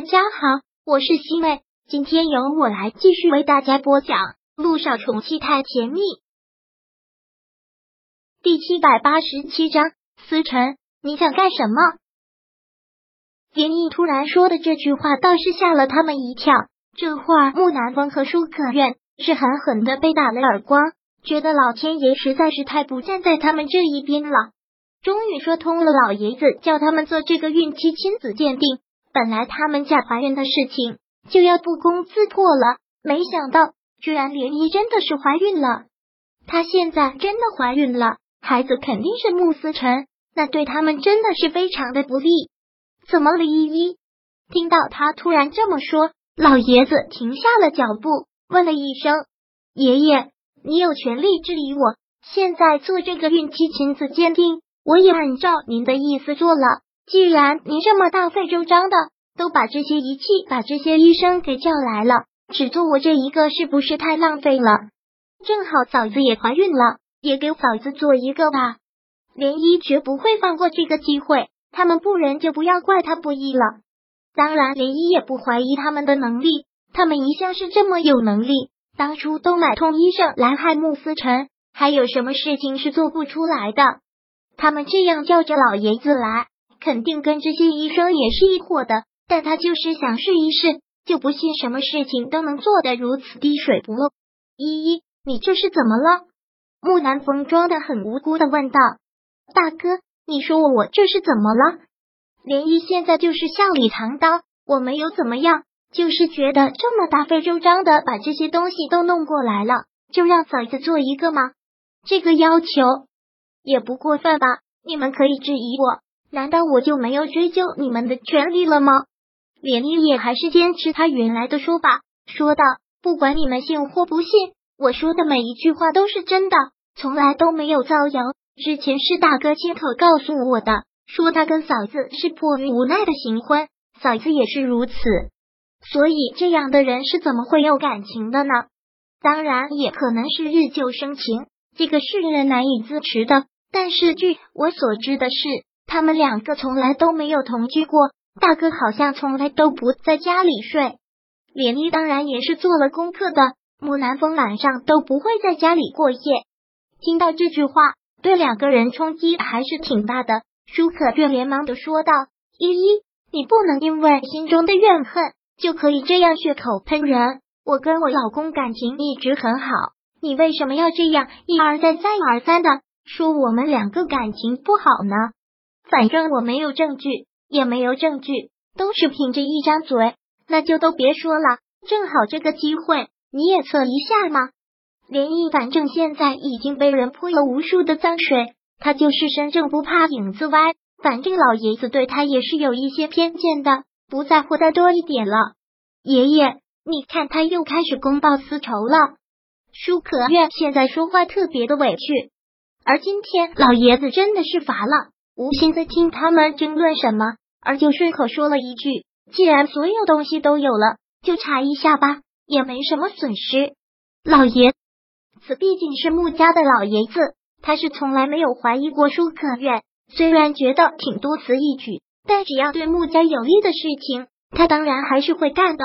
大家好，我是西妹，今天由我来继续为大家播讲《路上宠妻太甜蜜》第七百八十七章。思辰，你想干什么？林毅突然说的这句话倒是吓了他们一跳。这话，木南风和舒可愿是狠狠的被打了耳光，觉得老天爷实在是太不站在他们这一边了。终于说通了，老爷子叫他们做这个孕期亲子鉴定。本来他们假怀孕的事情就要不攻自破了，没想到居然莲漪真的是怀孕了。她现在真的怀孕了，孩子肯定是穆思辰，那对他们真的是非常的不利。怎么了，依依？听到他突然这么说，老爷子停下了脚步，问了一声：“爷爷，你有权利质疑我？现在做这个孕期亲子鉴定，我也按照您的意思做了。”既然您这么大费周章的都把这些仪器、把这些医生给叫来了，只做我这一个是不是太浪费了？正好嫂子也怀孕了，也给嫂子做一个吧。莲漪绝不会放过这个机会，他们不仁就不要怪他不义了。当然，莲漪也不怀疑他们的能力，他们一向是这么有能力，当初都买通医生来害穆思辰，还有什么事情是做不出来的？他们这样叫着老爷子来。肯定跟这些医生也是一伙的，但他就是想试一试，就不信什么事情都能做得如此滴水不漏。依依，你这是怎么了？木南风装的很无辜的问道。大哥，你说我这是怎么了？莲漪现在就是笑里藏刀，我没有怎么样，就是觉得这么大费周章的把这些东西都弄过来了，就让嫂子做一个吗？这个要求也不过分吧？你们可以质疑我。难道我就没有追究你们的权利了吗？连丽也还是坚持他原来的说法，说道：“不管你们信或不信，我说的每一句话都是真的，从来都没有造谣。之前是大哥亲口告诉我的，说他跟嫂子是迫于无奈的行婚，嫂子也是如此。所以这样的人是怎么会有感情的呢？当然也可能是日久生情，这个是令人难以自持的。但是据我所知的是。”他们两个从来都没有同居过，大哥好像从来都不在家里睡。连丽当然也是做了功课的，木南风晚上都不会在家里过夜。听到这句话，对两个人冲击还是挺大的。舒可月连忙的说道：“依依，你不能因为心中的怨恨就可以这样血口喷人。我跟我老公感情一直很好，你为什么要这样一而再再而三的说我们两个感情不好呢？”反正我没有证据，也没有证据，都是凭着一张嘴，那就都别说了。正好这个机会，你也测一下嘛。连毅反正现在已经被人泼了无数的脏水，他就是身正不怕影子歪。反正老爷子对他也是有一些偏见的，不在乎的多一点了。爷爷，你看他又开始公报私仇了。舒可愿现在说话特别的委屈，而今天老爷子真的是乏了。无心在听他们争论什么，而就顺口说了一句：“既然所有东西都有了，就查一下吧，也没什么损失。”老爷，此毕竟是穆家的老爷子，他是从来没有怀疑过舒可愿。虽然觉得挺多此一举，但只要对穆家有利的事情，他当然还是会干的。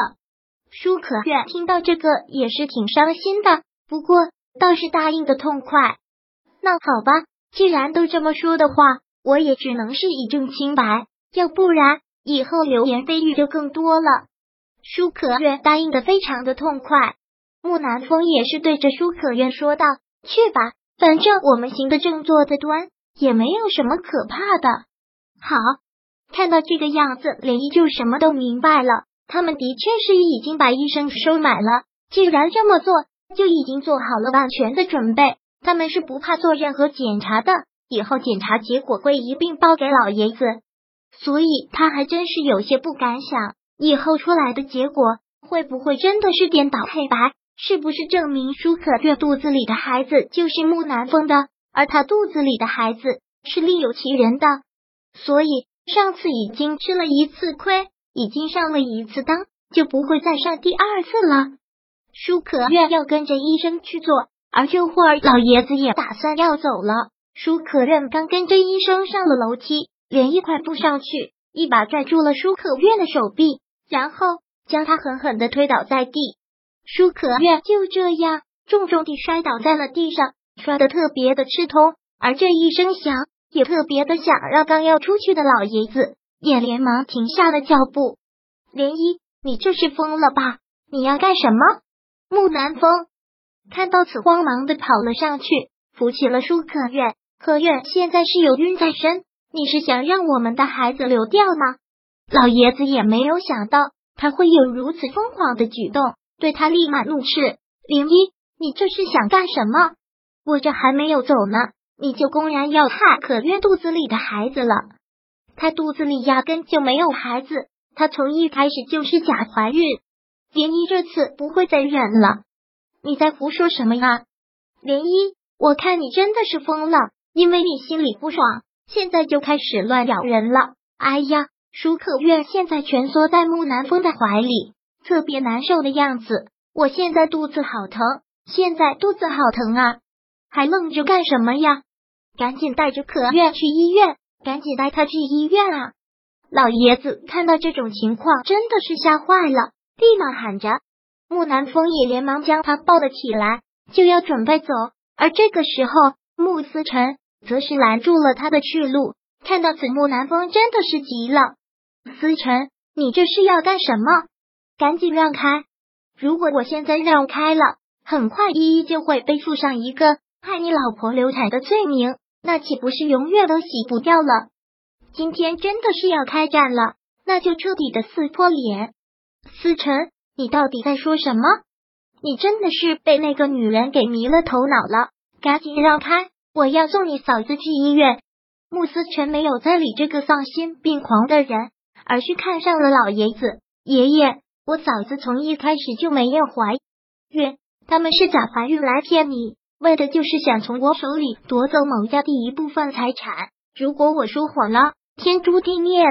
舒可愿听到这个也是挺伤心的，不过倒是答应的痛快。那好吧，既然都这么说的话。我也只能是以证清白，要不然以后流言蜚语就更多了。舒可愿答应的非常的痛快，木南风也是对着舒可愿说道：“去吧，反正我们行得正坐得端，也没有什么可怕的。”好，看到这个样子，连依就什么都明白了。他们的确是已经把医生收买了，既然这么做，就已经做好了万全的准备。他们是不怕做任何检查的。以后检查结果会一并报给老爷子，所以他还真是有些不敢想，以后出来的结果会不会真的是颠倒黑白？是不是证明舒可月肚子里的孩子就是木南风的，而他肚子里的孩子是另有其人的？所以上次已经吃了一次亏，已经上了一次当，就不会再上第二次了。舒可月要跟着医生去做，而这会儿老爷子也打算要走了。舒可任刚跟着医生上了楼梯，连一快步上去，一把拽住了舒可愿的手臂，然后将他狠狠的推倒在地。舒可月就这样重重地摔倒在了地上，摔得特别的吃痛，而这一声响也特别的响，让刚要出去的老爷子也连忙停下了脚步。涟漪，你这是疯了吧？你要干什么？木南风看到此，慌忙的跑了上去，扶起了舒可月。可月现在是有孕在身，你是想让我们的孩子流掉吗？老爷子也没有想到他会有如此疯狂的举动，对他立马怒斥：“林一，你这是想干什么？我这还没有走呢，你就公然要害可月肚子里的孩子了？他肚子里压根就没有孩子，他从一开始就是假怀孕。林一这次不会再忍了，你在胡说什么呀？林一，我看你真的是疯了，因为你心里不爽，现在就开始乱咬人了。哎呀！”舒可月现在蜷缩在木南风的怀里，特别难受的样子。我现在肚子好疼，现在肚子好疼啊！还愣着干什么呀？赶紧带着可月去医院，赶紧带他去医院啊！老爷子看到这种情况，真的是吓坏了，立马喊着。木南风也连忙将他抱了起来，就要准备走。而这个时候，穆思辰则是拦住了他的去路。看到此，木南风真的是急了。思辰，你这是要干什么？赶紧让开！如果我现在让开了，很快依依就会背负上一个害你老婆流产的罪名，那岂不是永远都洗不掉了？今天真的是要开战了，那就彻底的撕破脸！思辰，你到底在说什么？你真的是被那个女人给迷了头脑了？赶紧让开！我要送你嫂子去医院。穆思全没有再理这个丧心病狂的人。而是看上了老爷子。爷爷，我嫂子从一开始就没有怀孕，他们是假怀孕来骗你，为的就是想从我手里夺走某家第一部分财产。如果我说谎了，天诛地灭。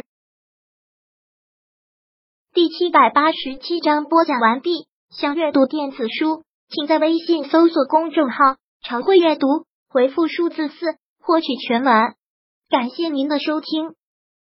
第七百八十七章播讲完毕。想阅读电子书，请在微信搜索公众号“常会阅读”，回复数字四获取全文。感谢您的收听。